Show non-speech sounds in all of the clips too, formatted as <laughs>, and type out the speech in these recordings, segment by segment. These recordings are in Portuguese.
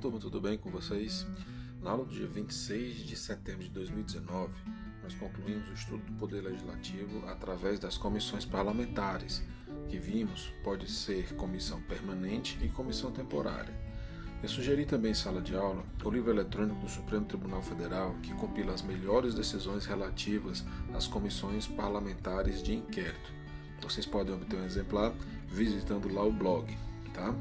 turma, tudo bem com vocês? Na aula do dia 26 de setembro de 2019, nós concluímos o estudo do Poder Legislativo através das comissões parlamentares, que vimos pode ser comissão permanente e comissão temporária. Eu sugeri também em sala de aula o livro eletrônico do Supremo Tribunal Federal, que compila as melhores decisões relativas às comissões parlamentares de inquérito. Vocês podem obter um exemplar visitando lá o blog, tá?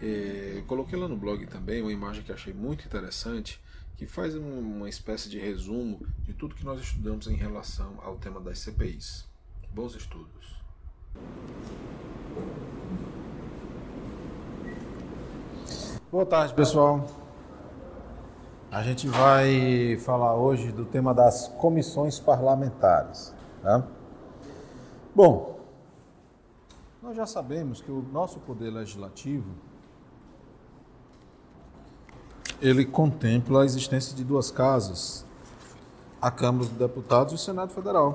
É, coloquei lá no blog também uma imagem que achei muito interessante, que faz uma espécie de resumo de tudo que nós estudamos em relação ao tema das CPIs. Bons estudos. Boa tarde, pessoal. A gente vai falar hoje do tema das comissões parlamentares. Tá? Bom, nós já sabemos que o nosso poder legislativo ele contempla a existência de duas casas, a Câmara dos Deputados e o Senado Federal.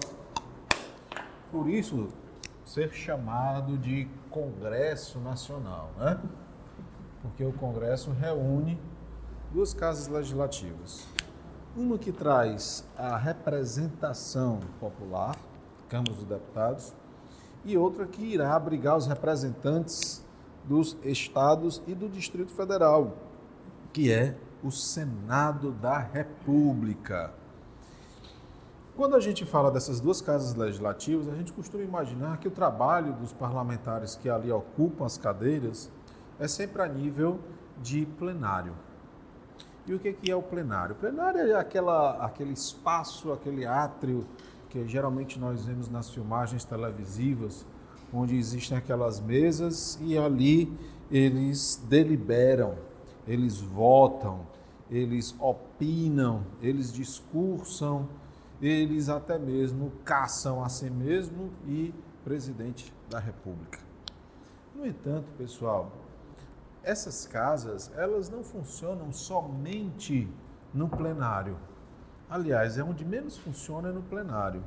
Por isso, ser chamado de Congresso Nacional, né? Porque o Congresso reúne duas casas legislativas. Uma que traz a representação popular, Câmara dos Deputados, e outra que irá abrigar os representantes dos estados e do Distrito Federal, que é o Senado da República. Quando a gente fala dessas duas casas legislativas, a gente costuma imaginar que o trabalho dos parlamentares que ali ocupam as cadeiras é sempre a nível de plenário. E o que é o plenário? O plenário é aquela, aquele espaço, aquele átrio que geralmente nós vemos nas filmagens televisivas, onde existem aquelas mesas e ali eles deliberam eles votam, eles opinam, eles discursam, eles até mesmo caçam a si mesmo e presidente da República. No entanto, pessoal, essas casas, elas não funcionam somente no plenário. Aliás, é onde menos funciona é no plenário.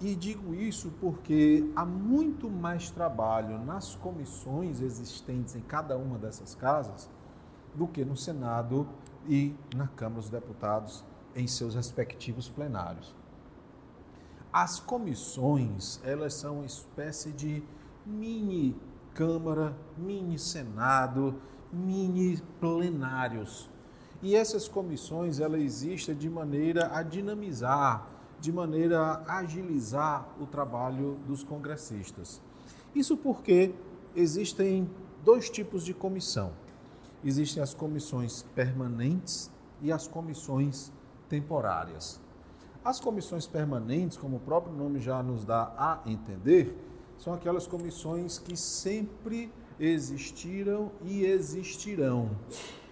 E digo isso porque há muito mais trabalho nas comissões existentes em cada uma dessas casas do que no Senado e na Câmara dos Deputados em seus respectivos plenários. As comissões, elas são uma espécie de mini Câmara, mini Senado, mini plenários. E essas comissões, elas existem de maneira a dinamizar, de maneira a agilizar o trabalho dos congressistas. Isso porque existem dois tipos de comissão existem as comissões permanentes e as comissões temporárias. As comissões permanentes, como o próprio nome já nos dá a entender, são aquelas comissões que sempre existiram e existirão,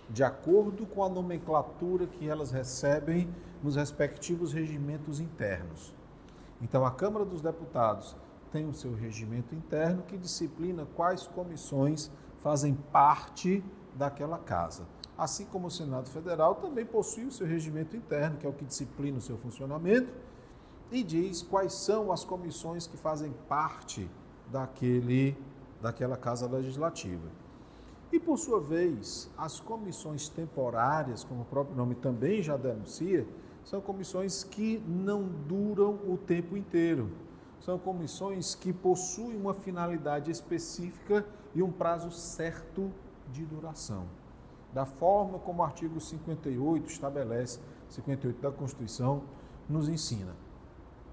de acordo com a nomenclatura que elas recebem nos respectivos regimentos internos. Então, a Câmara dos Deputados tem o seu regimento interno que disciplina quais comissões fazem parte daquela casa. Assim como o Senado Federal também possui o seu regimento interno, que é o que disciplina o seu funcionamento, e diz quais são as comissões que fazem parte daquele, daquela casa legislativa. E, por sua vez, as comissões temporárias, como o próprio nome também já denuncia, são comissões que não duram o tempo inteiro. São comissões que possuem uma finalidade específica e um prazo certo de duração. Da forma como o artigo 58 estabelece, 58 da Constituição nos ensina.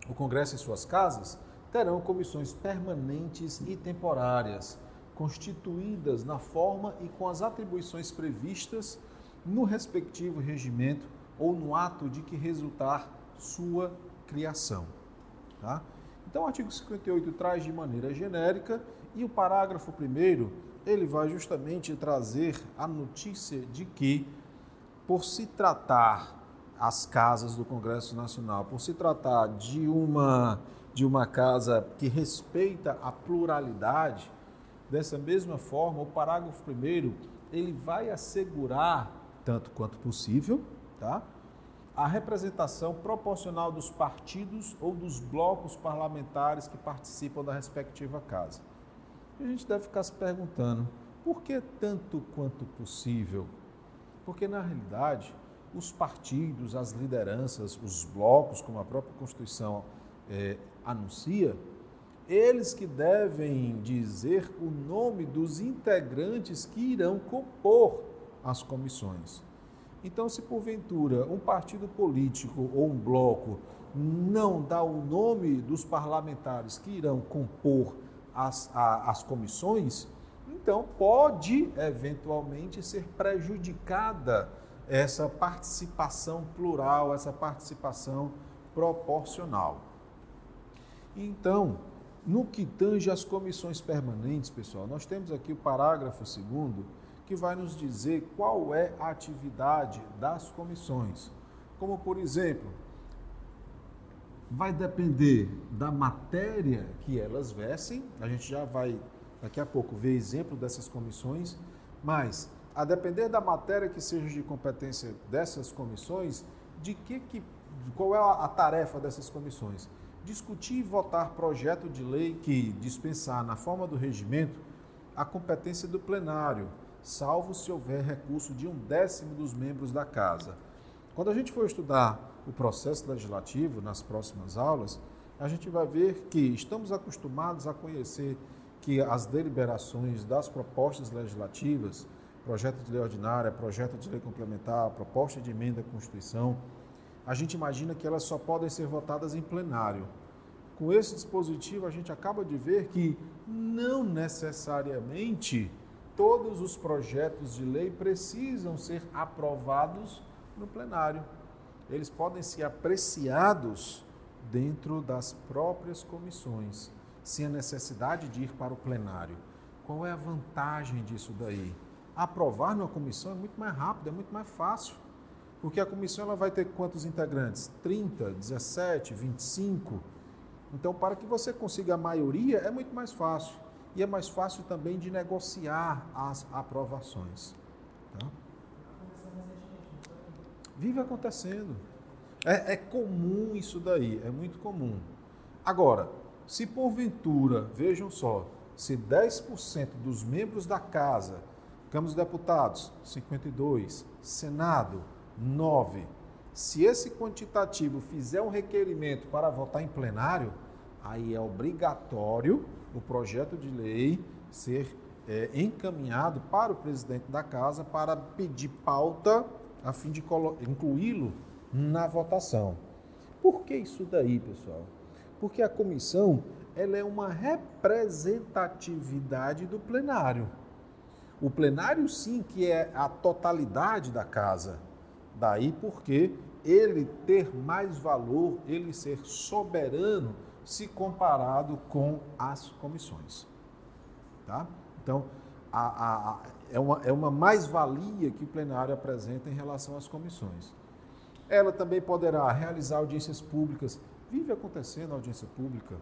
O Congresso e suas casas terão comissões permanentes e temporárias, constituídas na forma e com as atribuições previstas no respectivo regimento ou no ato de que resultar sua criação. Tá? Então, o artigo 58 traz de maneira genérica e o parágrafo 1 ele vai justamente trazer a notícia de que, por se tratar as casas do Congresso Nacional, por se tratar de uma, de uma casa que respeita a pluralidade, dessa mesma forma, o parágrafo primeiro ele vai assegurar, tanto quanto possível, tá? a representação proporcional dos partidos ou dos blocos parlamentares que participam da respectiva casa. A gente deve ficar se perguntando, por que tanto quanto possível? Porque, na realidade, os partidos, as lideranças, os blocos, como a própria Constituição é, anuncia, eles que devem dizer o nome dos integrantes que irão compor as comissões. Então, se porventura um partido político ou um bloco não dá o nome dos parlamentares que irão compor as, a, as comissões, então pode eventualmente ser prejudicada essa participação plural, essa participação proporcional. Então, no que tange às comissões permanentes, pessoal, nós temos aqui o parágrafo segundo que vai nos dizer qual é a atividade das comissões. Como, por exemplo, vai depender da matéria que elas vestem, a gente já vai daqui a pouco ver exemplo dessas comissões, mas a depender da matéria que seja de competência dessas comissões, de que, que qual é a, tarefa dessas comissões? Discutir e votar projeto de lei que dispensar na forma do regimento a competência do plenário salvo se houver recurso de um décimo dos membros da casa. Quando a gente for estudar o processo legislativo nas próximas aulas, a gente vai ver que estamos acostumados a conhecer que as deliberações das propostas legislativas, projeto de lei ordinária, projeto de lei complementar, proposta de emenda à Constituição, a gente imagina que elas só podem ser votadas em plenário. Com esse dispositivo, a gente acaba de ver que não necessariamente todos os projetos de lei precisam ser aprovados no plenário. Eles podem ser apreciados dentro das próprias comissões, sem a necessidade de ir para o plenário. Qual é a vantagem disso daí? Aprovar numa comissão é muito mais rápido, é muito mais fácil. Porque a comissão ela vai ter quantos integrantes? 30, 17, 25. Então, para que você consiga a maioria, é muito mais fácil e é mais fácil também de negociar as aprovações. Tá? Vive acontecendo. É, é comum isso daí, é muito comum. Agora, se porventura, vejam só, se 10% dos membros da casa, Câmara dos Deputados, 52, Senado, 9, se esse quantitativo fizer um requerimento para votar em plenário, aí é obrigatório o projeto de lei ser é, encaminhado para o presidente da casa para pedir pauta a fim de incluí-lo na votação. Por que isso daí, pessoal? Porque a comissão ela é uma representatividade do plenário. O plenário, sim, que é a totalidade da casa. Daí porque ele ter mais valor, ele ser soberano se comparado com as comissões. Tá? Então, a, a, a, é uma, é uma mais-valia que o plenário apresenta em relação às comissões. Ela também poderá realizar audiências públicas. Vive acontecendo audiência pública.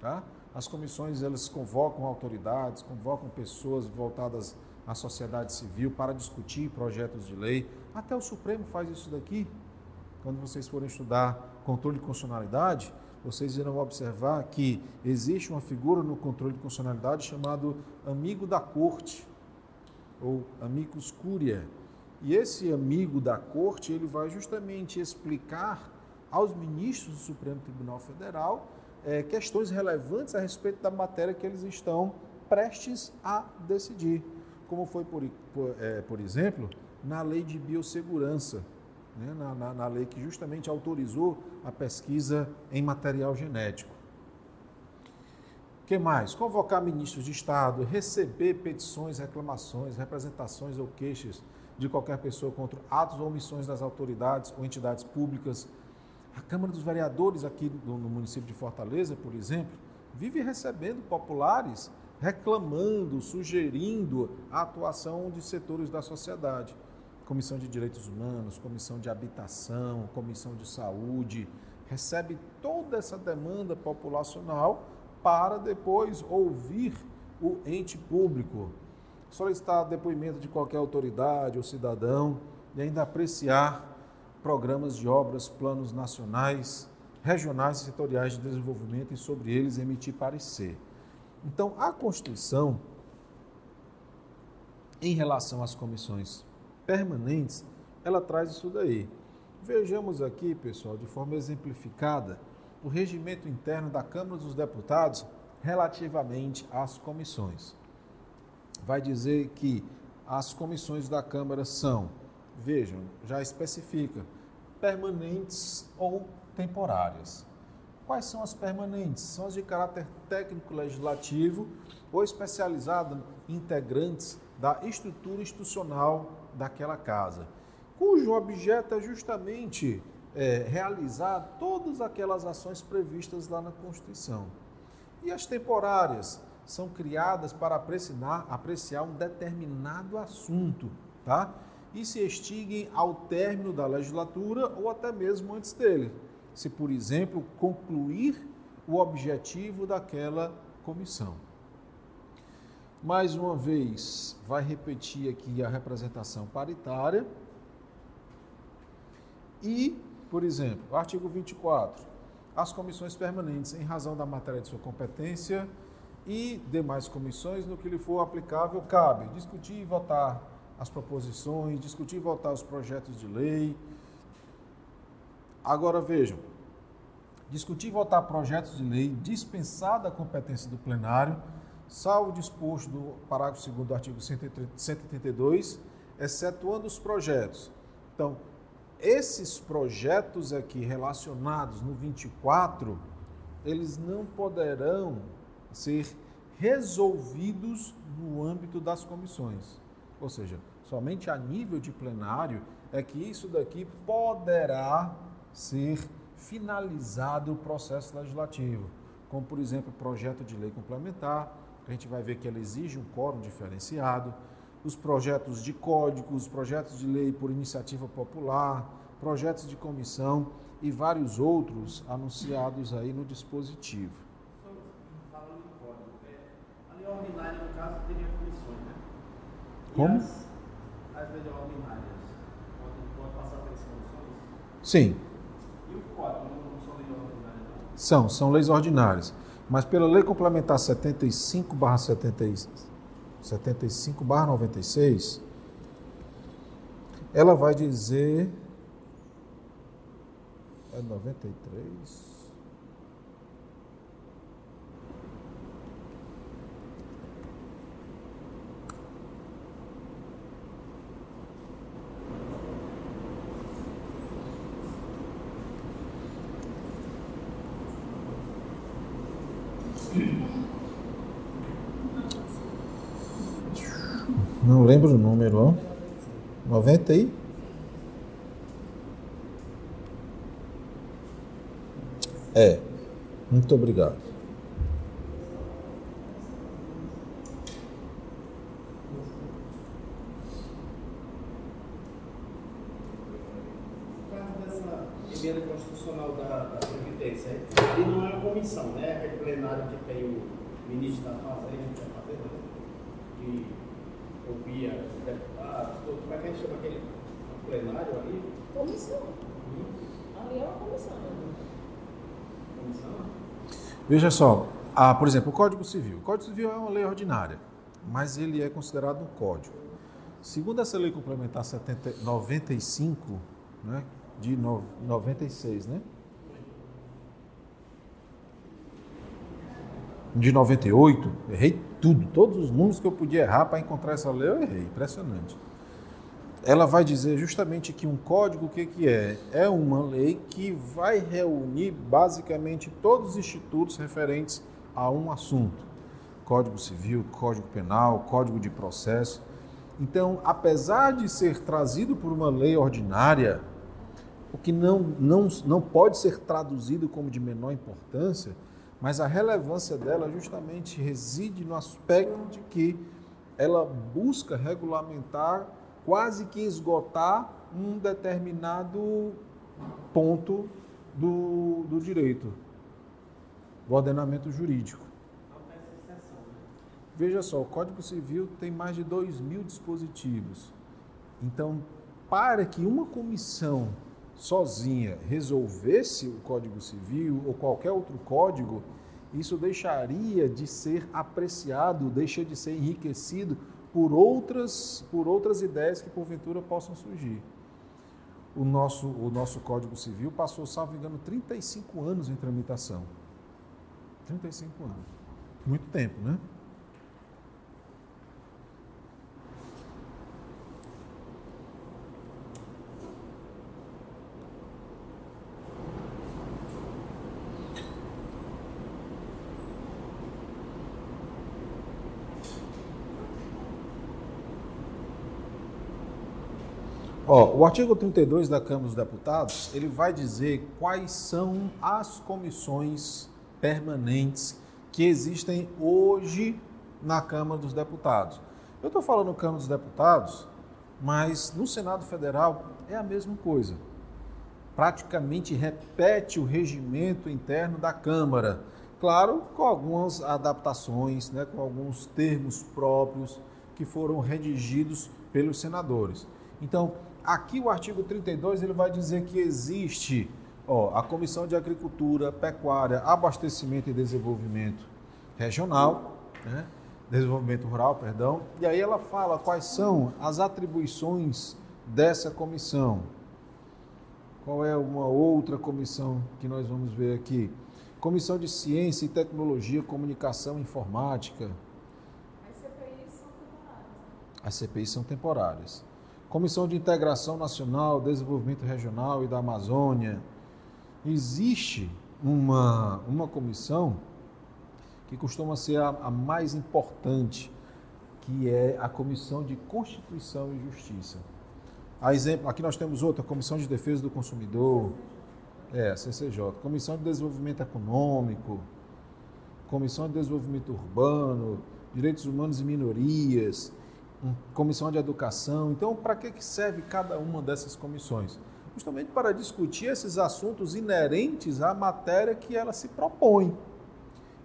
Tá? As comissões elas convocam autoridades, convocam pessoas voltadas à sociedade civil para discutir projetos de lei. Até o Supremo faz isso daqui. Quando vocês forem estudar controle de constitucionalidade, vocês irão observar que existe uma figura no controle de constitucionalidade chamado amigo da corte, ou amicus curia. E esse amigo da corte, ele vai justamente explicar aos ministros do Supremo Tribunal Federal é, questões relevantes a respeito da matéria que eles estão prestes a decidir, como foi, por, por, é, por exemplo, na lei de biossegurança né, na, na, na lei que justamente autorizou a pesquisa em material genético. Que mais? Convocar ministros de Estado, receber petições, reclamações, representações ou queixas de qualquer pessoa contra atos ou omissões das autoridades ou entidades públicas. A Câmara dos Vereadores aqui no, no município de Fortaleza, por exemplo, vive recebendo populares reclamando, sugerindo a atuação de setores da sociedade. Comissão de Direitos Humanos, Comissão de Habitação, Comissão de Saúde, recebe toda essa demanda populacional para depois ouvir o ente público, solicitar depoimento de qualquer autoridade ou cidadão e ainda apreciar programas de obras, planos nacionais, regionais e setoriais de desenvolvimento e sobre eles emitir parecer. Então, a Constituição, em relação às comissões permanentes, ela traz isso daí. Vejamos aqui, pessoal, de forma exemplificada, o regimento interno da Câmara dos Deputados relativamente às comissões. Vai dizer que as comissões da Câmara são, vejam, já especifica, permanentes ou temporárias. Quais são as permanentes? São as de caráter técnico legislativo ou especializado integrantes da estrutura institucional daquela casa, cujo objeto é justamente é, realizar todas aquelas ações previstas lá na Constituição. E as temporárias são criadas para apreciar, apreciar um determinado assunto, tá? E se extinguem ao término da legislatura ou até mesmo antes dele. Se, por exemplo, concluir o objetivo daquela comissão. Mais uma vez, vai repetir aqui a representação paritária. E, por exemplo, artigo 24 as comissões permanentes, em razão da matéria de sua competência e demais comissões, no que lhe for aplicável, cabe discutir e votar as proposições, discutir e votar os projetos de lei. Agora vejam, discutir e votar projetos de lei dispensada a competência do plenário, salvo disposto do parágrafo 2 do artigo 132, excetuando os projetos. Então, esses projetos aqui relacionados no 24, eles não poderão ser resolvidos no âmbito das comissões. Ou seja, somente a nível de plenário é que isso daqui poderá ser finalizado o processo legislativo, como por exemplo, o projeto de lei complementar, a gente vai ver que ela exige um quórum diferenciado, os projetos de códigos, projetos de lei por iniciativa popular, projetos de comissão e vários outros anunciados aí no dispositivo. Falando em código, a lei ordinária, no caso, teria comissões, né? Como? As, as leis ordinárias podem, podem passar pelas comissões? Sim, E o código não, são leis ordinárias, não? são, são leis ordinárias. Mas pela lei complementar 75 barra 75 barra 96, ela vai dizer é 93. Não lembro o número, ó. 90 e É. Muito obrigado. No caso dessa emenda constitucional da, da Previdência, ali não é uma comissão, né? Aquele plenário que tem o ministro da Fazenda, que é a Fazenda, né? que ouvia os deputados, todo, como é que a gente chama aquele ali? Comissão. Hum, Ali é uma comissão. né? Comissão? Veja só, ah, por exemplo, o Código Civil. O Código Civil é uma lei ordinária, mas ele é considerado um código. Segundo essa lei complementar 70, 95, né, de no, 96, né? De 98, errei tudo, todos os números que eu podia errar para encontrar essa lei, eu errei, impressionante. Ela vai dizer justamente que um código, o que, que é? É uma lei que vai reunir basicamente todos os institutos referentes a um assunto. Código Civil, Código Penal, Código de Processo. Então, apesar de ser trazido por uma lei ordinária, o que não, não, não pode ser traduzido como de menor importância, mas a relevância dela justamente reside no aspecto de que ela busca regulamentar, quase que esgotar um determinado ponto do, do direito, do ordenamento jurídico. Veja só, o Código Civil tem mais de 2 mil dispositivos. Então, para que uma comissão sozinha resolvesse o Código Civil ou qualquer outro código, isso deixaria de ser apreciado, deixa de ser enriquecido por outras, por outras ideias que porventura possam surgir. O nosso, o nosso Código Civil passou, salvo engano, 35 anos em tramitação. 35 anos. Muito tempo, né? Ó, o artigo 32 da Câmara dos Deputados, ele vai dizer quais são as comissões permanentes que existem hoje na Câmara dos Deputados. Eu estou falando Câmara dos Deputados, mas no Senado Federal é a mesma coisa. Praticamente repete o regimento interno da Câmara. Claro, com algumas adaptações, né, com alguns termos próprios que foram redigidos pelos senadores. Então, Aqui o artigo 32 ele vai dizer que existe ó, a Comissão de Agricultura, Pecuária, Abastecimento e Desenvolvimento Regional, né? Desenvolvimento Rural, perdão. E aí ela fala quais são as atribuições dessa comissão. Qual é uma outra comissão que nós vamos ver aqui? Comissão de Ciência e Tecnologia, Comunicação e Informática. As CPIs são temporárias. Né? As CPIs são temporárias. Comissão de Integração Nacional, Desenvolvimento Regional e da Amazônia. Existe uma, uma comissão que costuma ser a, a mais importante, que é a Comissão de Constituição e Justiça. A exemplo, aqui nós temos outra, Comissão de Defesa do Consumidor, é, a CCJ, Comissão de Desenvolvimento Econômico, Comissão de Desenvolvimento Urbano, Direitos Humanos e Minorias, comissão de educação. Então, para que serve cada uma dessas comissões? Justamente para discutir esses assuntos inerentes à matéria que ela se propõe.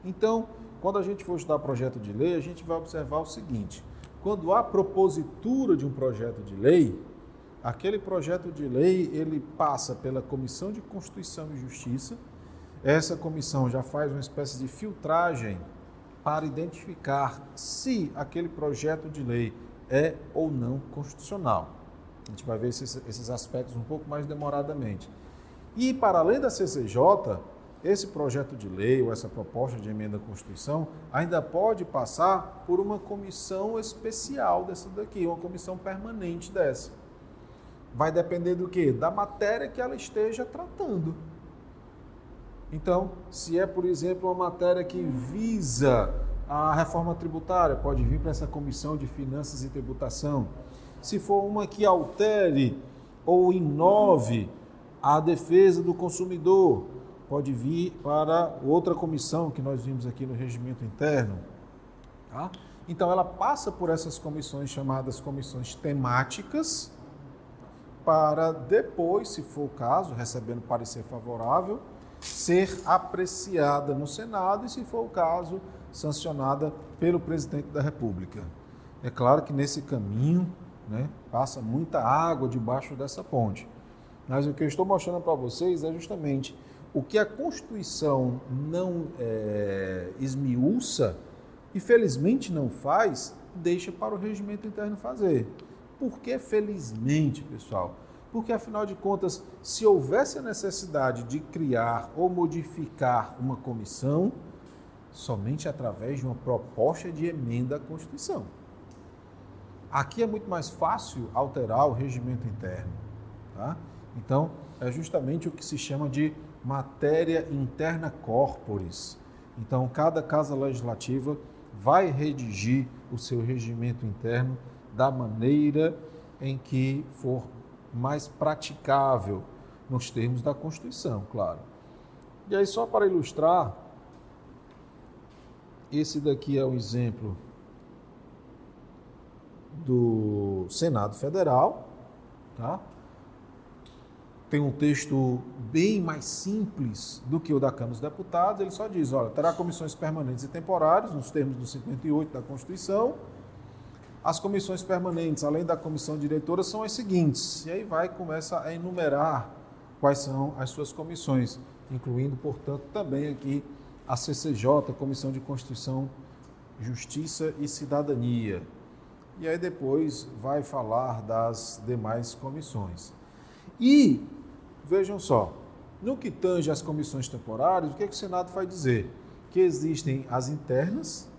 Então, quando a gente for estudar projeto de lei, a gente vai observar o seguinte: quando há propositura de um projeto de lei, aquele projeto de lei ele passa pela Comissão de Constituição e Justiça. Essa comissão já faz uma espécie de filtragem para identificar se aquele projeto de lei é ou não constitucional. A gente vai ver esses, esses aspectos um pouco mais demoradamente. E, para além da CCJ, esse projeto de lei ou essa proposta de emenda à Constituição ainda pode passar por uma comissão especial dessa daqui, uma comissão permanente dessa. Vai depender do quê? Da matéria que ela esteja tratando. Então, se é, por exemplo, uma matéria que visa a reforma tributária pode vir para essa comissão de finanças e tributação. Se for uma que altere ou inove a defesa do consumidor, pode vir para outra comissão que nós vimos aqui no regimento interno. Tá? Então, ela passa por essas comissões chamadas comissões temáticas, para depois, se for o caso, recebendo parecer favorável, ser apreciada no Senado e, se for o caso, sancionada pelo presidente da República. É claro que nesse caminho né, passa muita água debaixo dessa ponte. Mas o que eu estou mostrando para vocês é justamente o que a Constituição não é, esmiuça e felizmente não faz, deixa para o regimento interno fazer. Por que felizmente, pessoal? Porque afinal de contas, se houvesse a necessidade de criar ou modificar uma comissão, somente através de uma proposta de emenda à Constituição. Aqui é muito mais fácil alterar o regimento interno. Tá? Então, é justamente o que se chama de matéria interna corporis. Então, cada casa legislativa vai redigir o seu regimento interno da maneira em que for mais praticável, nos termos da Constituição, claro. E aí, só para ilustrar, esse daqui é um exemplo do Senado Federal, tá? Tem um texto bem mais simples do que o da Câmara dos Deputados. Ele só diz: olha, terá comissões permanentes e temporárias, nos termos do 58 da Constituição. As comissões permanentes, além da comissão diretora, são as seguintes. E aí vai começa a enumerar quais são as suas comissões, incluindo, portanto, também aqui a CCJ, Comissão de Constituição, Justiça e Cidadania, e aí depois vai falar das demais comissões. E vejam só, no que tange às comissões temporárias, o que, é que o Senado vai dizer? Que existem as internas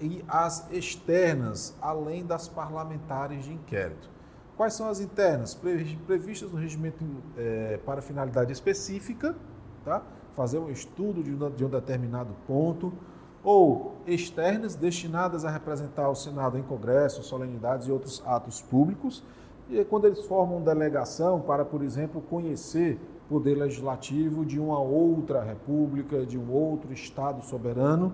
e as externas, além das parlamentares de inquérito. Quais são as internas? Previstas no regimento é, para finalidade específica, tá? Fazer um estudo de um, de determinado ponto, ou externas, destinadas a representar o Senado em congressos, solenidades e outros atos públicos, e quando eles formam delegação para, por exemplo, conhecer o poder legislativo de uma outra república, de um outro Estado soberano,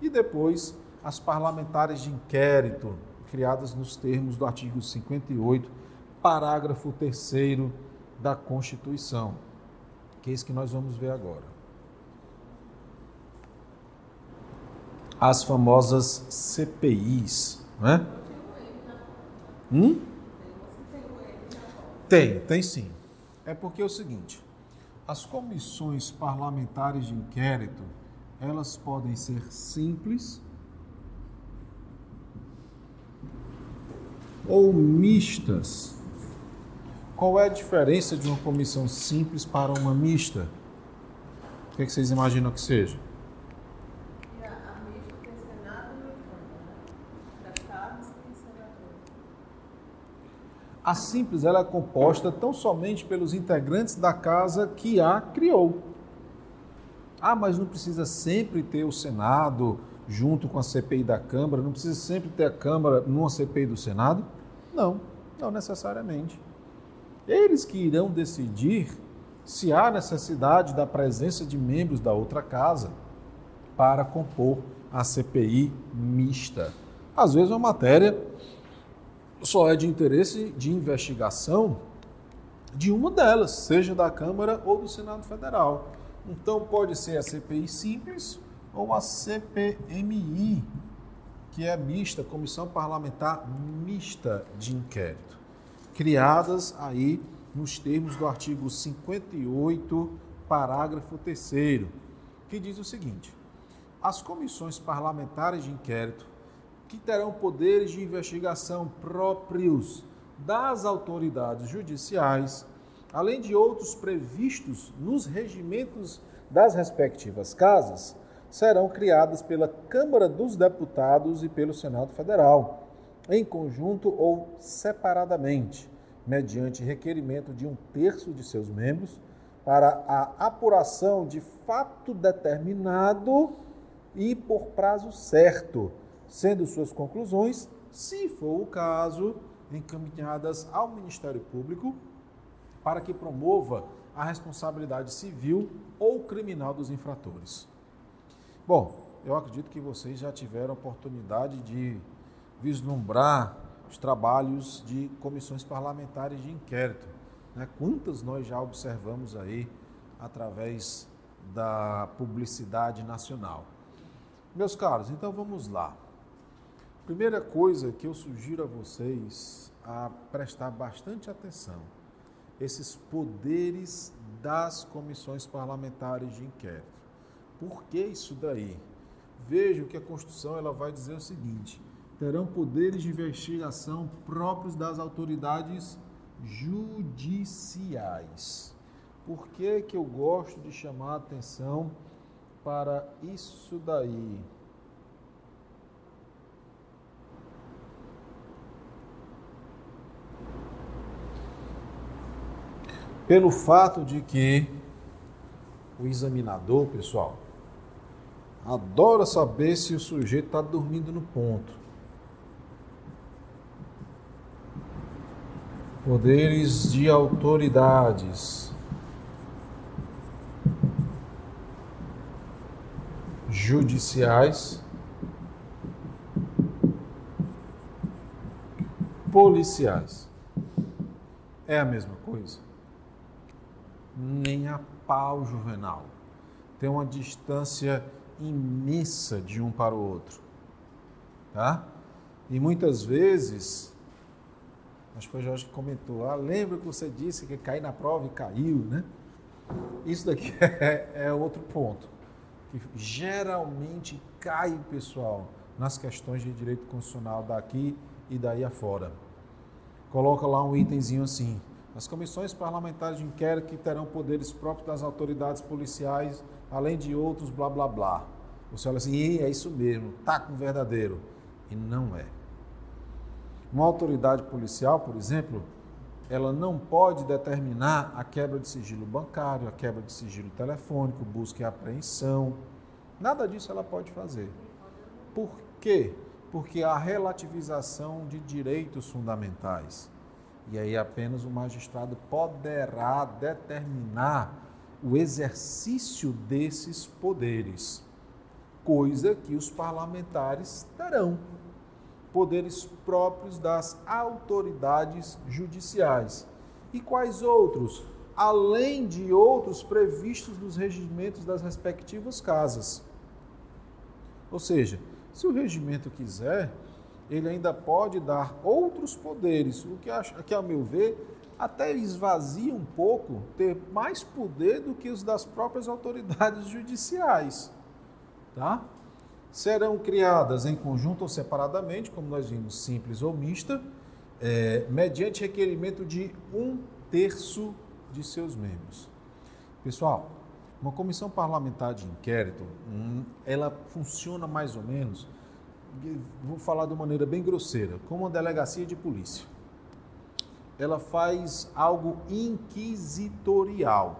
e depois as parlamentares de inquérito, criadas nos termos do artigo 58, parágrafo 3 da Constituição, que é isso que nós vamos ver agora. As famosas CPIs, né? Hum? Tem, tem sim. É porque é o seguinte, as comissões parlamentares de inquérito, elas podem ser simples ou mistas. Qual é a diferença de uma comissão simples para uma mista? O que, é que vocês imaginam que seja? A simples ela é composta tão somente pelos integrantes da casa que a criou. Ah, mas não precisa sempre ter o Senado, junto com a CPI da Câmara? Não precisa sempre ter a Câmara numa CPI do Senado? Não, não necessariamente. Eles que irão decidir se há necessidade da presença de membros da outra casa para compor a CPI mista. Às vezes, uma matéria só é de interesse de investigação de uma delas, seja da Câmara ou do Senado Federal. Então, pode ser a CPI simples ou a CPMI, que é mista, Comissão Parlamentar Mista de Inquérito, criadas aí nos termos do artigo 58, parágrafo 3 que diz o seguinte: as comissões parlamentares de inquérito, que terão poderes de investigação próprios das autoridades judiciais, além de outros previstos nos regimentos das respectivas casas, serão criadas pela Câmara dos Deputados e pelo Senado Federal, em conjunto ou separadamente, mediante requerimento de um terço de seus membros, para a apuração de fato determinado e por prazo certo, sendo suas conclusões, se for o caso, encaminhadas ao Ministério Público para que promova a responsabilidade civil ou criminal dos infratores. Bom, eu acredito que vocês já tiveram oportunidade de vislumbrar os trabalhos de comissões parlamentares de inquérito. Né? Quantas nós já observamos aí através da publicidade nacional. Meus caros, então vamos lá. Primeira coisa que eu sugiro a vocês a prestar bastante atenção, esses poderes das comissões parlamentares de inquérito. Por que isso daí? Veja que a Constituição ela vai dizer o seguinte: terão poderes de investigação próprios das autoridades judiciais. Por que, que eu gosto de chamar a atenção para isso daí? Pelo fato de que o examinador, pessoal, adora saber se o sujeito está dormindo no ponto. Poderes de autoridades. Judiciais, policiais. É a mesma coisa? Nem a pau, Juvenal. Tem uma distância imensa de um para o outro. Tá? E muitas vezes, acho que foi Jorge que comentou, ah, lembra que você disse que cair na prova e caiu, né? Isso daqui <laughs> é, é outro ponto. Que geralmente cai, pessoal, nas questões de direito constitucional daqui e daí afora. Coloca lá um itemzinho assim: as comissões parlamentares de inquérito que terão poderes próprios das autoridades policiais, além de outros, blá blá blá. Você olha assim, é isso mesmo, tá com verdadeiro. E não é. Uma autoridade policial, por exemplo, ela não pode determinar a quebra de sigilo bancário, a quebra de sigilo telefônico, busca e apreensão. Nada disso ela pode fazer. Por quê? Porque a relativização de direitos fundamentais. E aí apenas o magistrado poderá determinar o exercício desses poderes, coisa que os parlamentares terão poderes próprios das autoridades judiciais. E quais outros? Além de outros previstos nos regimentos das respectivas casas. Ou seja, se o regimento quiser, ele ainda pode dar outros poderes, o que, que ao meu ver, até esvazia um pouco ter mais poder do que os das próprias autoridades <laughs> judiciais. Tá? Serão criadas em conjunto ou separadamente, como nós vimos, simples ou mista, é, mediante requerimento de um terço de seus membros. Pessoal, uma comissão parlamentar de inquérito, hum, ela funciona mais ou menos, vou falar de maneira bem grosseira, como uma delegacia de polícia. Ela faz algo inquisitorial.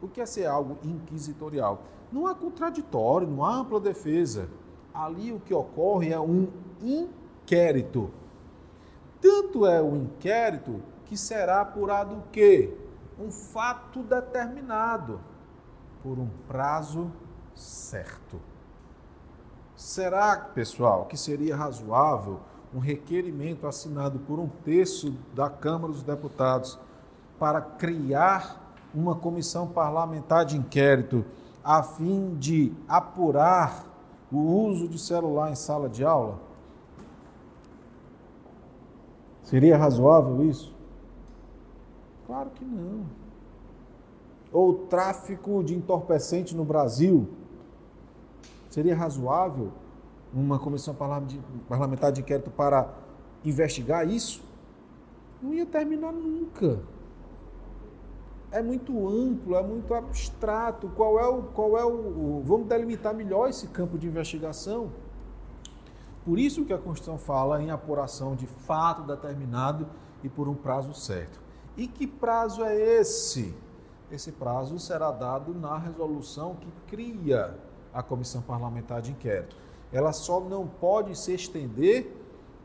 O que é ser algo inquisitorial? Não há contraditório, não há ampla defesa ali o que ocorre é um inquérito. Tanto é o inquérito que será apurado o quê? Um fato determinado por um prazo certo. Será, pessoal, que seria razoável um requerimento assinado por um terço da Câmara dos Deputados para criar uma comissão parlamentar de inquérito a fim de apurar o uso de celular em sala de aula? Seria razoável isso? Claro que não. Ou tráfico de entorpecente no Brasil? Seria razoável uma comissão parlamentar de inquérito para investigar isso? Não ia terminar nunca é muito amplo, é muito abstrato. Qual é o, qual é o, o, vamos delimitar melhor esse campo de investigação? Por isso que a Constituição fala em apuração de fato determinado e por um prazo certo. E que prazo é esse? Esse prazo será dado na resolução que cria a Comissão Parlamentar de Inquérito. Ela só não pode se estender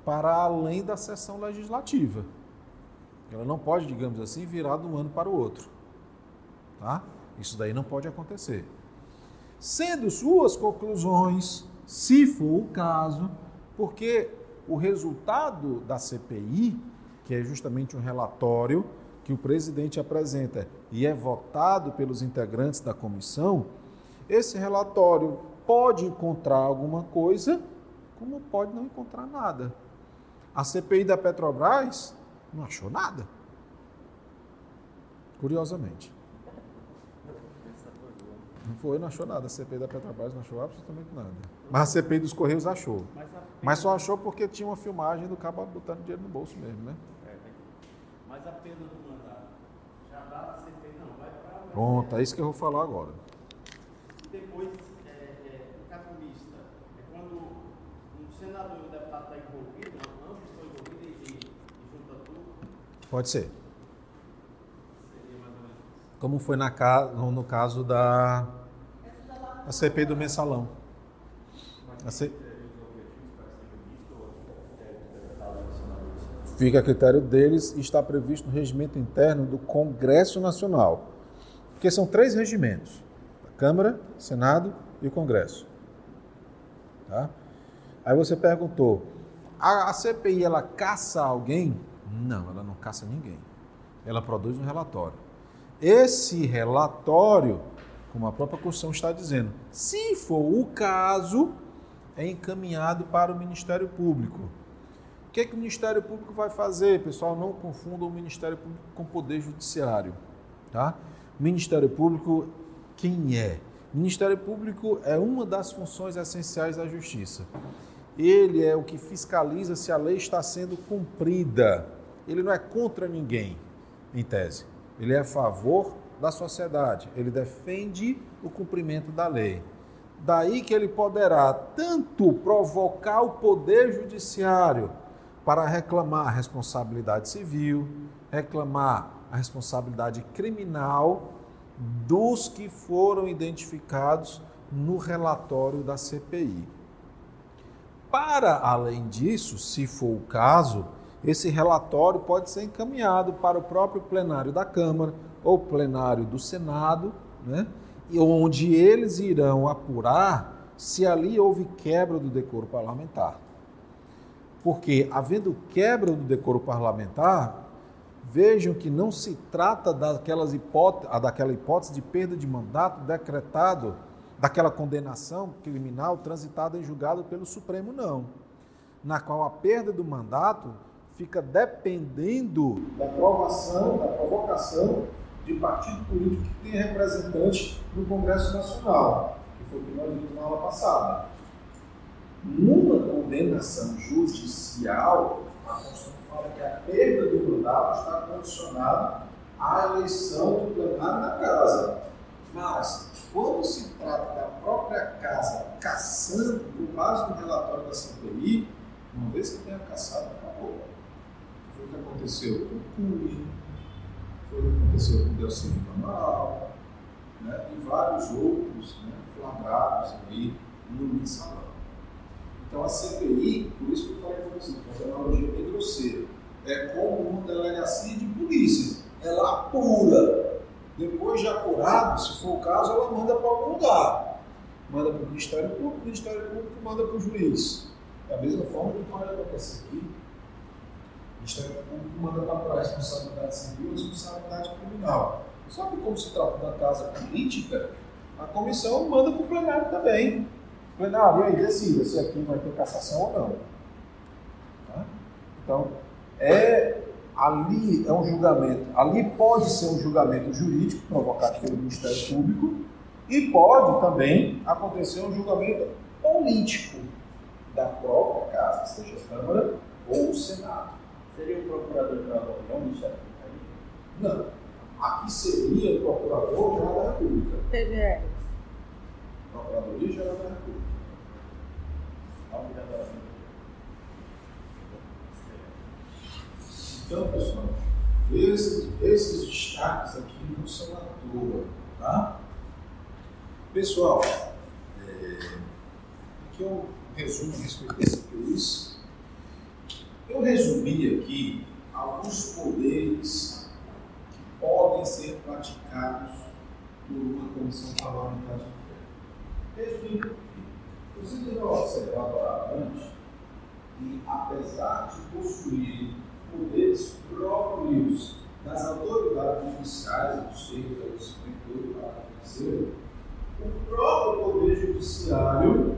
para além da sessão legislativa. Ela não pode, digamos assim, virar de um ano para o outro. Tá? Isso daí não pode acontecer. Sendo suas conclusões, se for o caso, porque o resultado da CPI, que é justamente um relatório que o presidente apresenta e é votado pelos integrantes da comissão, esse relatório pode encontrar alguma coisa, como pode não encontrar nada. A CPI da Petrobras não achou nada. Curiosamente. Não foi, não achou nada. A CPI da Petrobras não achou absolutamente nada. Mas a CPI dos Correios achou. Mas, Mas só achou porque tinha uma filmagem do cabo botando dinheiro no bolso mesmo, né? É, mas a pena do mandato já dá a CPI, não, vai para. Pronto, é isso que eu vou falar agora. E depois, é, é, mista, é quando um senador e um deputado está envolvido, ambos estão envolvidos e, e junta tudo? Pode ser como foi na, no caso da a CPI do mensalão. C... Fica a critério deles e está previsto no regimento interno do Congresso Nacional, porque são três regimentos: a Câmara, Senado e o Congresso. Tá? Aí você perguntou: a, a CPI ela caça alguém? Não, ela não caça ninguém. Ela produz um relatório. Esse relatório, como a própria Constituição está dizendo, se for o caso, é encaminhado para o Ministério Público. O que, é que o Ministério Público vai fazer? Pessoal, não confundam o Ministério Público com o Poder Judiciário. Tá? Ministério Público, quem é? Ministério Público é uma das funções essenciais da Justiça. ele é o que fiscaliza se a lei está sendo cumprida. Ele não é contra ninguém, em tese. Ele é a favor da sociedade. Ele defende o cumprimento da lei. Daí que ele poderá tanto provocar o poder judiciário para reclamar a responsabilidade civil, reclamar a responsabilidade criminal dos que foram identificados no relatório da CPI. Para além disso, se for o caso, esse relatório pode ser encaminhado para o próprio plenário da Câmara ou plenário do Senado, né? onde eles irão apurar se ali houve quebra do decoro parlamentar. Porque, havendo quebra do decoro parlamentar, vejam que não se trata daquelas hipótese, daquela hipótese de perda de mandato decretado, daquela condenação criminal transitada em julgado pelo Supremo, não. Na qual a perda do mandato fica dependendo da aprovação, da provocação de partido político que tem representante no Congresso Nacional, que foi o que nós vimos na aula passada. Numa condenação judicial, a Constituição fala que a perda do mandato está condicionada à eleição do plenário da casa. Mas, quando se trata da própria casa caçando, por base do relatório da CPI, uma vez que tenha caçado, acabou. Foi o que aconteceu com o Cunha, foi o que aconteceu com o Delcino Amaral, né, e vários outros né, flagrados aí no mensalão. Então a CPI, por isso que eu falei para você, fazer uma analogia bem grosseira, é como uma delegacia de polícia. Ela apura. Depois de apurado, se for o caso, ela manda para algum lugar. Manda para o Ministério Público, o Ministério Público manda para o juiz. Da mesma forma que pode acontecer aqui. O Ministério Público manda para a responsabilidade civil e responsabilidade criminal. Só que como se trata da casa política, a comissão manda para o plenário também. Plenário, e aí decida se aqui vai ter cassação ou não. Tá? Então, é ali é um julgamento, ali pode ser um julgamento jurídico provocado pelo Ministério Público e pode também acontecer um julgamento político da própria casa, seja a Câmara ou o Senado. Seria o procurador-geral da União, Ministério Não. Aqui seria o Procurador-Geral da República. PGR. Procuradoria-Geral da República. Então, pessoal, esses, esses destaques aqui não são à toa, tá? Pessoal, é, aqui é um resumo a respeito desse quiz. Eu resumi aqui alguns poderes que podem ser praticados por uma comissão parlamentar de inquérito. Resumindo vocês já observaram antes que, apesar de possuir poderes próprios das autoridades judiciais, do seio do 58 parágrafo o próprio Poder Judiciário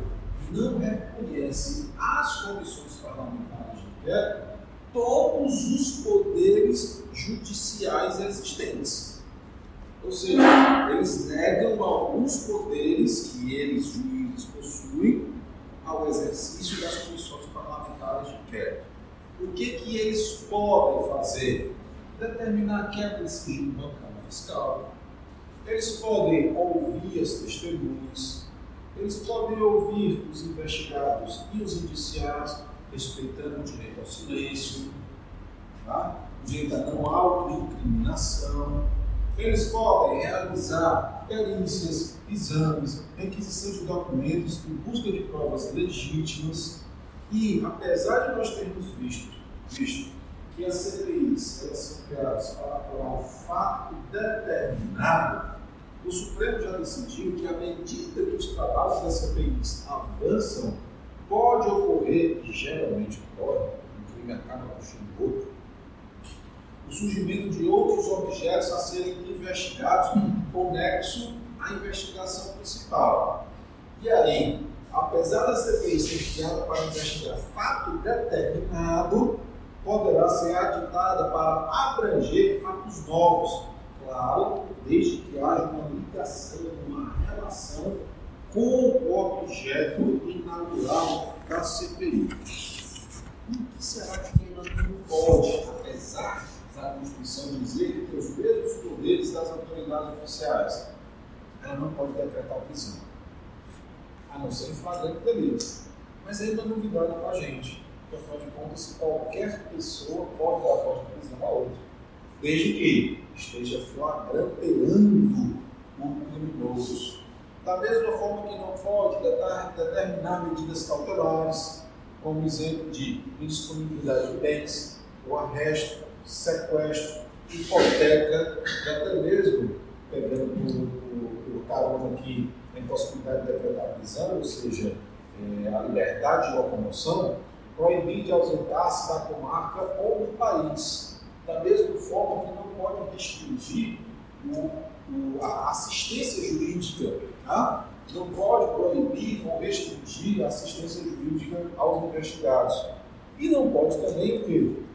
não reconhece às comissões parlamentares inquérito todos os poderes judiciais existentes. Ou seja, eles negam alguns poderes que eles, juízes, possuem ao exercício das comissões parlamentares de inquérito. O que, que eles podem fazer? Determinar a quebra de sigilo bancário fiscal. Eles podem ouvir as testemunhas. Eles podem ouvir os investigados e os indiciados, respeitando o direito ao silêncio, tá? direito à não autoincriminação. Eles podem realizar perícias, exames, requisição de documentos em busca de provas legítimas e, apesar de nós termos visto, visto que as CPIs elas são criadas para apurar um fato determinado, o Supremo já decidiu que, à medida que os trabalhos das CPIs avançam, pode ocorrer, e geralmente ocorre, um crime acaba puxando outro, o surgimento de outros objetos a serem investigados conexo à investigação principal. E aí, apesar da CPI ser criada para investigar fato determinado, poderá ser aditada para abranger fatos novos, claro, desde que haja uma ligação, uma relação com o objeto inaugurado da CPI. O que será que ainda não pode, apesar da Constituição dizer que tem os mesmos poderes das autoridades judiciais? Ela não pode decretar prisão, a não ser em flagrante delito. Mas ainda é novidade para a gente, porque afinal de contas, qualquer pessoa pode dar voz de prisão a outra, desde que esteja flagranteando o criminoso. Da mesma forma que não pode determinar medidas cautelares, como exemplo de indisponibilidade de bens, o arresto, sequestro, hipoteca, e até mesmo, pegando o, carona aqui, a impossibilidade de decretar prisão, ou seja, é, a liberdade de locomoção, proibir de ausentar-se da comarca ou do país. Da mesma forma que não pode restringir o, o, a assistência jurídica, tá? não pode proibir ou restringir a assistência jurídica aos investigados. E não pode também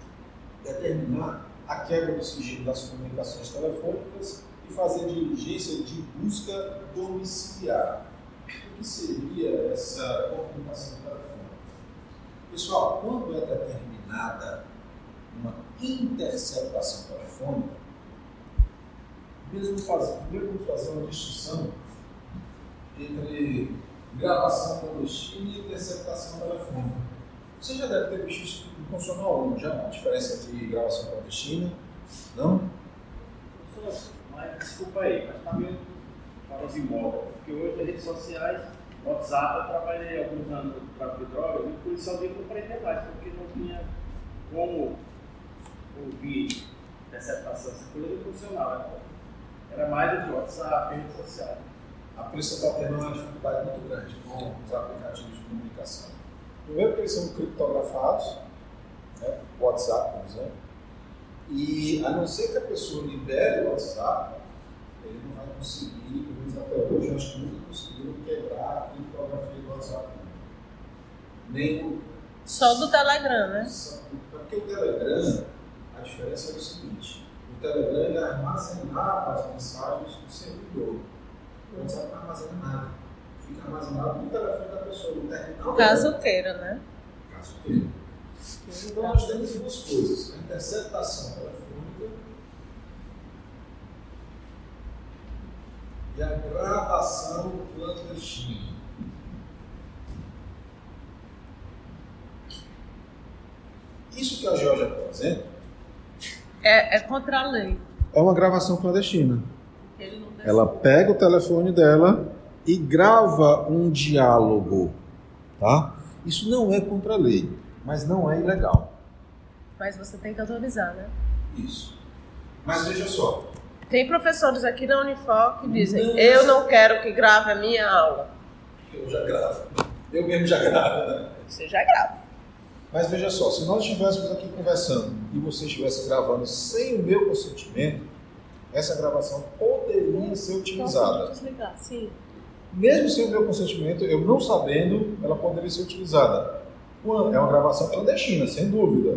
determinar a quebra do sigilo das comunicações telefônicas e fazer diligência de busca domiciliar. O que seria essa comunicação telefônica? Pessoal, quando é determinada uma interceptação telefônica, mesmo primeiro vamos fazer uma distinção entre gravação clandestina e interceptação telefônica. Você já deve ter visto isso no funcional 1, já? A diferença de gravação clandestina, não? Professor, mas desculpa aí, mas está meio para os imóveis, porque hoje as redes sociais, WhatsApp, eu trabalhei alguns anos no tráfico de drogas e o policial dele não prender mais, porque não tinha como ouvir interceptação, essa coisa funcionava. Né? Era mais do que WhatsApp, redes sociais. A polícia está tendo uma dificuldade muito grande com os aplicativos de comunicação. Primeiro porque eles são criptografados, né? WhatsApp, por exemplo, e a não ser que a pessoa libere o WhatsApp, ele não vai conseguir, pelo menos até hoje, acho que nunca conseguiram quebrar a criptografia do WhatsApp. Nem o... Só do Telegram, né? Porque o Telegram, a diferença é o seguinte, o Telegram ele armazenava as mensagens no servidor. Não armazena nada. Fica armazenado no telefone da pessoa, no terminal. Caso queira, né? Caso queira. Então nós temos duas coisas: a interceptação telefônica e a gravação clandestina. Isso que a Georgia está fazendo é, é contra a lei. É uma gravação clandestina. Ela pega o telefone dela e grava um diálogo, tá? Isso não é contra a lei, mas não é ilegal. Mas você tem que autorizar, né? Isso. Mas veja só. Tem professores aqui na Unifor que dizem: não, eu não quero que grave a minha aula. Eu já gravo. Eu mesmo já gravo. Né? Você já grava. Mas veja só, se nós estivéssemos aqui conversando e você estivesse gravando sem o meu consentimento, essa gravação poderia ser utilizada. desligar, sim. Mesmo sem o meu consentimento, eu não sabendo, ela poderia ser utilizada. É uma gravação clandestina, sem dúvida,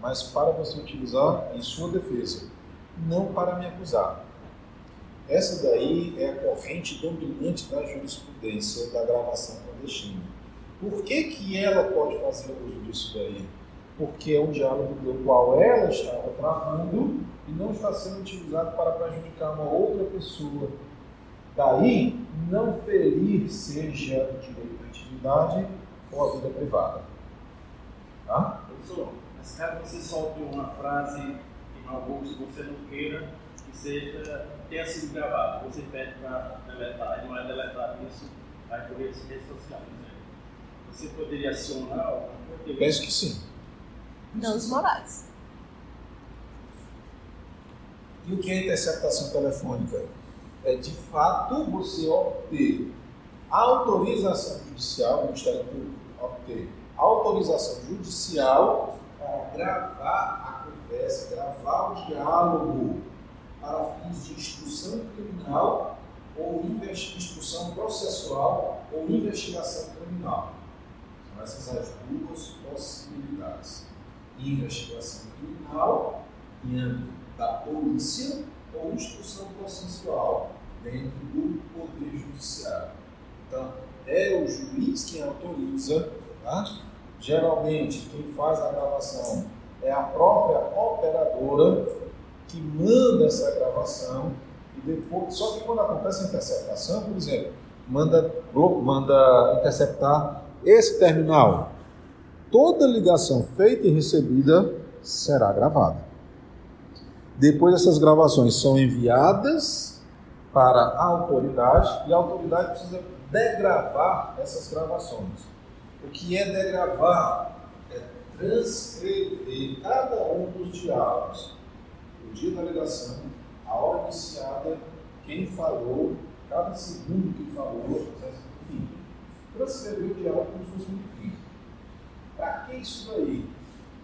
mas para você utilizar em sua defesa, não para me acusar. Essa daí é a corrente dominante da jurisprudência da gravação clandestina. Por que, que ela pode fazer uso disso daí? Porque é um diálogo do qual ela estava travando e não está sendo utilizado para prejudicar uma outra pessoa. Daí, não ferir seja o direito à intimidade ou a vida privada. Tá? Professor, mas caso você solte uma frase que mau gosto você não queira que seja, tenha sido gravado, você pede para deletar, e não é deletado isso, vai por redes sociais. Né? Você poderia acionar alguma coisa? Penso que sim. Danos morais. E o que é interceptação telefônica? É de fato você obter autorização judicial, o Ministério Público obter autorização judicial para gravar a conversa, gravar o diálogo para fins de instrução criminal ou instrução processual ou investigação criminal. São essas as duas possibilidades. Investigação criminal em âmbito da polícia ou instrução processual dentro do Poder Judiciário. Então, é o juiz quem autoriza Tá? Geralmente, quem faz a gravação é a própria operadora que manda essa gravação e depois. Só que quando acontece a interceptação, por exemplo, manda, manda interceptar esse terminal. Toda ligação feita e recebida será gravada. Depois essas gravações são enviadas para a autoridade e a autoridade precisa degravar essas gravações. O que é degravar? É transcrever cada um dos diálogos. O dia da ligação, a hora iniciada, quem falou, cada segundo que falou, enfim. Transcrever o diálogo como se fosse um livro. Para que isso daí?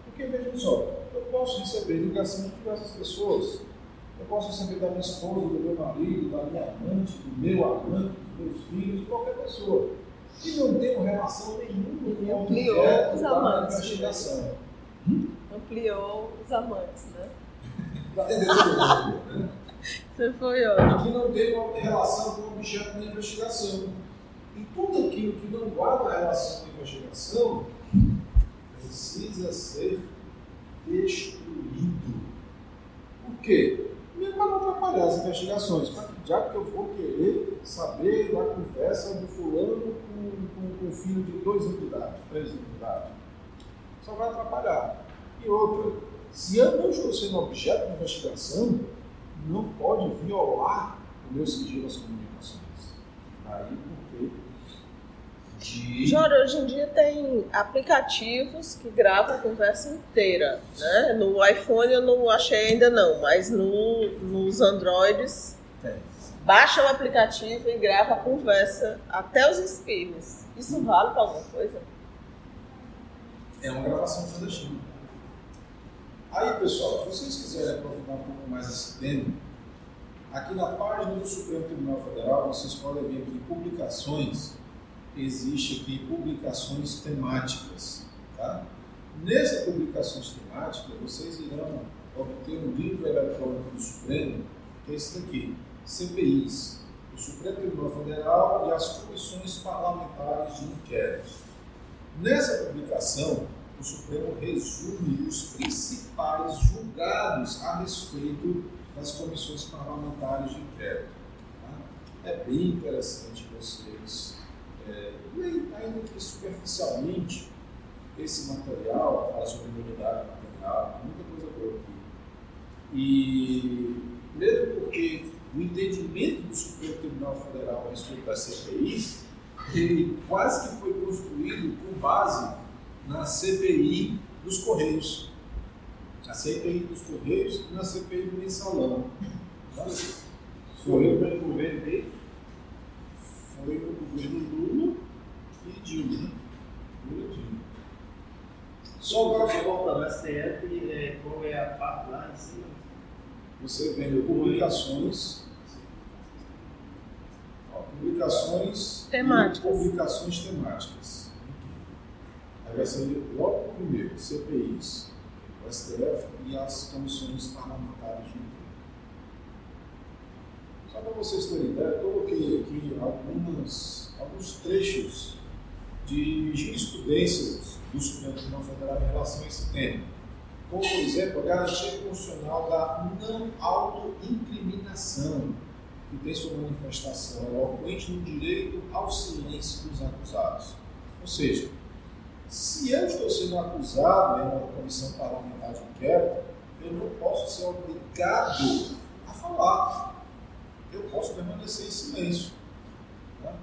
Porque vejam só, eu posso receber ligação de diversas pessoas. Eu posso receber da minha esposa, do meu marido, da minha amante, do meu amante, dos meus filhos, de qualquer pessoa. E não tenho relação nenhuma com o ampliou objeto os da amantes. investigação. Ampliou os amantes, né? Né? <laughs> Você foi ótimo. que não tem uma relação com o objeto da investigação. E tudo aquilo que não guarda relação com a investigação precisa ser destruído. Por quê? Primeiro para não atrapalhar as investigações. Para que já que eu vou querer saber da conversa do fulano com, com, com filho de dois anos de idade, três anos de idade. Só vai atrapalhar. E outra, se eu não estou sendo objeto de investigação, não pode violar o meu sigilo das comunicações. Aí porque de Jora, hoje em dia tem aplicativos que gravam a conversa inteira, né? No iPhone eu não achei ainda não, mas no, nos Androids Tem. baixa o aplicativo e grava a conversa até os espirros. Isso vale para alguma coisa? é uma gravação clandestina. Aí, pessoal, se vocês quiserem aprofundar um pouco mais esse tema, aqui na página do Supremo Tribunal Federal, vocês podem ver aqui publicações, existe aqui publicações temáticas. Tá? Nessas publicações temáticas, vocês irão obter um livro eletrônico do Supremo, que é esse daqui, CPIs, o Supremo Tribunal Federal e as comissões parlamentares de inquérito. Nessa publicação, o Supremo resume os principais julgados a respeito das comissões parlamentares de inquérito. tá? É bem interessante vocês é, lerem, ainda que superficialmente, esse material, fala sobre imunidade material, muita coisa boa aqui. E mesmo porque o entendimento do Supremo Tribunal Federal a respeito da CPI, ele quase que foi construído com base na CPI dos Correios. Na CPI dos Correios e na CPI do Mensalão. Sorriu pelo governo dele. Foi no governo Lula e Dilma. Lula e Dilma. Só agora Só voltando ao STF, é, qual é a parte lá em cima? Você vê publicações. Ó, publicações. Temáticas. Publicações temáticas. Aí vai ser logo o primeiro, CPIs, o STF e as comissões parlamentares de inquérito. Só para vocês terem ideia, eu coloquei aqui algumas, alguns trechos de jurisprudências do Supremo Tribunal Federal em relação a esse tema como, por exemplo, a garantia constitucional da não autoincriminação, que tem sua manifestação eloquente no direito ao silêncio dos acusados. Ou seja, se eu estou sendo acusado em uma comissão parlamentar de inquérito, eu não posso ser obrigado a falar. Eu posso permanecer em silêncio. tá?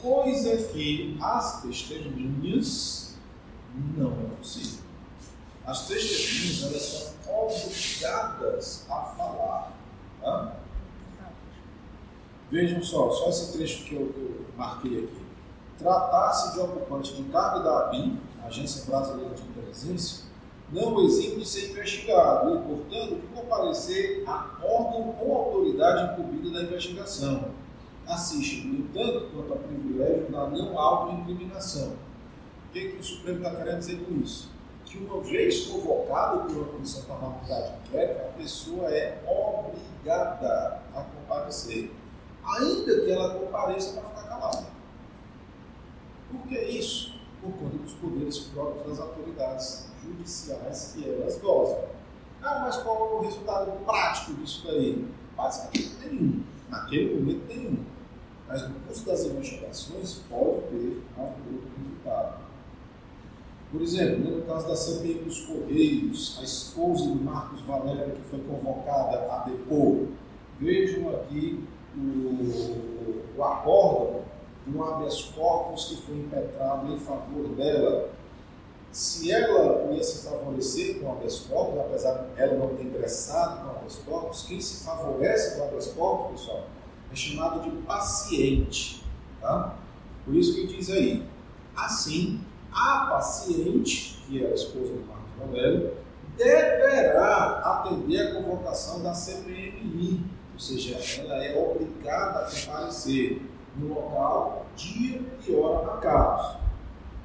Coisa que as testemunhas não é possível. As testemunhas elas são obrigadas a falar. Tá? Vejam só, só esse trecho que eu, eu marquei aqui. Tratar-se de ocupante de cargo da ABIN, Agência Brasileira de Inteligência, não o exime de ser investigado e, portanto, de comparecer a órgão ou autoridade incumbida da investigação. Assiste, no entanto, quanto ao privilégio da não autoincriminação. O que, que o Supremo está querendo dizer com isso? Que uma vez convocado por uma comissão parlamentar de inquérito, a pessoa é obrigada a comparecer, ainda que ela compareça para ficar calada. Por que isso? por conta dos poderes próprios das autoridades judiciais que elas gozam. Ah, mas qual é o resultado prático disso daí? Basicamente nenhum. Naquele momento nenhum. Mas no curso das investigações pode ter algum outro resultado. Por exemplo, né, no caso da CPI dos Correios, a esposa do Marcos Valério, que foi convocada a depor, vejam aqui o, o acordo de um habeas corpus que foi impetrado em favor dela. Se ela ia se favorecer com o habeas corpus, apesar de ela não ter ingressado com o habeas corpus, quem se favorece com o habeas corpus, pessoal, é chamado de paciente. Tá? Por isso que diz aí, assim, a paciente, que é a esposa do Marcos Valério, deverá atender a convocação da CPMI, ou seja, ela é obrigada a comparecer no local, dia e hora marcados.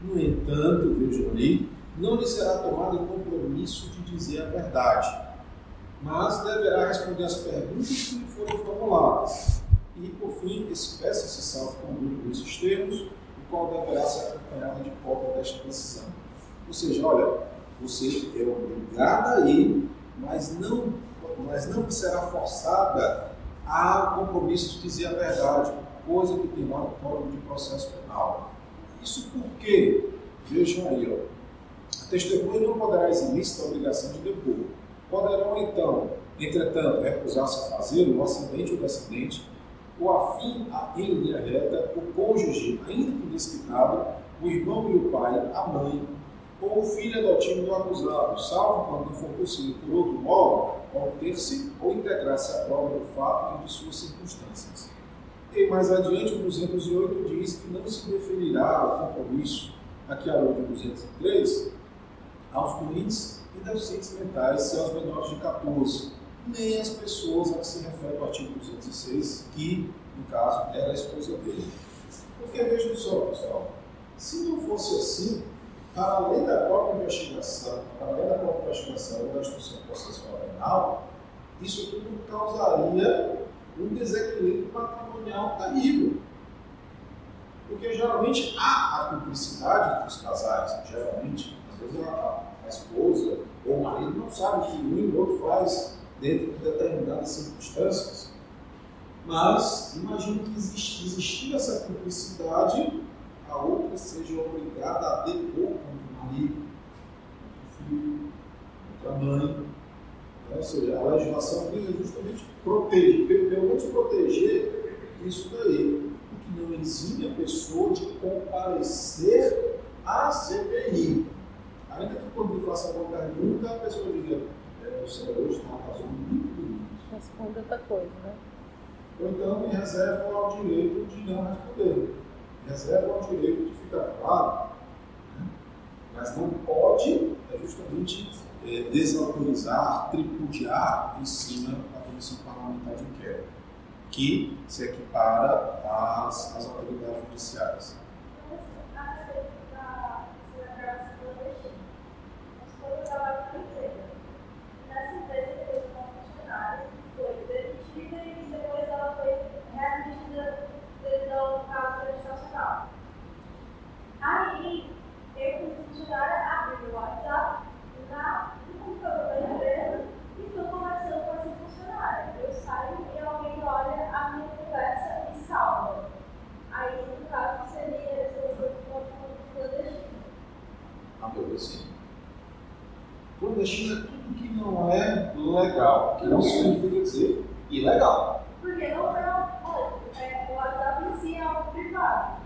No entanto, vejam ali, não lhe será tomado o compromisso de dizer a verdade, mas deverá responder as perguntas que lhe forem formuladas. E, por fim, expressa-se salvo-conduto nesses termos, o qual deverá ser acompanhado de cópia desta decisão. Ou seja, olha, você é obrigada a ir, mas não, mas não será forçada a compromisso de dizer a verdade, coisa que tem lá no Código de Processo Penal. Isso porque, vejam aí, ó, a testemunha não poderá eximir-se da obrigação de depor. Poderão, então, entretanto, recusar-se a fazer o ascendente ou descendente, o afim em linha reta, o cônjuge, ainda que desquitado, o irmão e o pai, a mãe, ou o filho adotivo do acusado, salvo quando for possível, por outro modo, obter-se ou integrar-se à prova do fato e de suas circunstâncias. E mais adiante, o 208 diz que não se definirá o compromisso, aqui a lei de 203, aos doentes e deficientes mentais, se aos menores de 14, nem às pessoas a que se refere o artigo 206, que, no caso, era a esposa dele. Porque vejam só, pessoal, se não fosse assim, para além da própria investigação, para além da própria investigação da instrução processual penal, isso tudo causaria um desequilíbrio patrimonial terrível. Porque geralmente há a cumplicidade entre os casais, geralmente, às vezes a, a esposa ou o marido não sabe o que um e o outro faz dentro de determinadas circunstâncias. Mas imagino que existir essa cumplicidade, a outra seja obrigada a depor contra o marido, contra o filho, contra a mãe. Ou seja, a legislação visa justamente proteger, pelo menos proteger isso daí. O que não exime a pessoa de comparecer à CPI. Ainda que quando lhe faça alguma pergunta, a pessoa diga, é, o senhor hoje está um caso muito bonito. Responde outra coisa, né? Ou então me reserva ao direito de não responder. Reserva ao direito de ficar claro. Né? Mas não pode é justamente é, desautorizar, tripudiar em cima da Comissão Parlamentar de Inquérito, que se equipara às, às autoridades judiciais. Nessa empresa teve uma funcionária que foi demitida e depois ela foi readmitida devido ao caso legislacional. Aí, eu, como funcionária, abri o WhatsApp na, no computador da empresa e estou conversando com essa funcionária. Eu saio e alguém olha a minha conversa e salva. Aí, no caso, seria esse ponto clandestino. A meu ver, sim. É tudo que não é legal, que não significa dizer ilegal. Porque não é o WhatsApp em si é algo privado.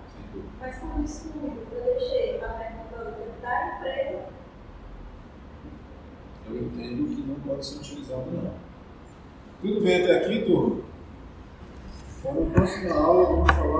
Mas como estudo, eu deixei a minha conta da empresa Eu entendo que não pode ser utilizado, não. Tudo bem até aqui, turma? Então, na próxima aula, vamos falar de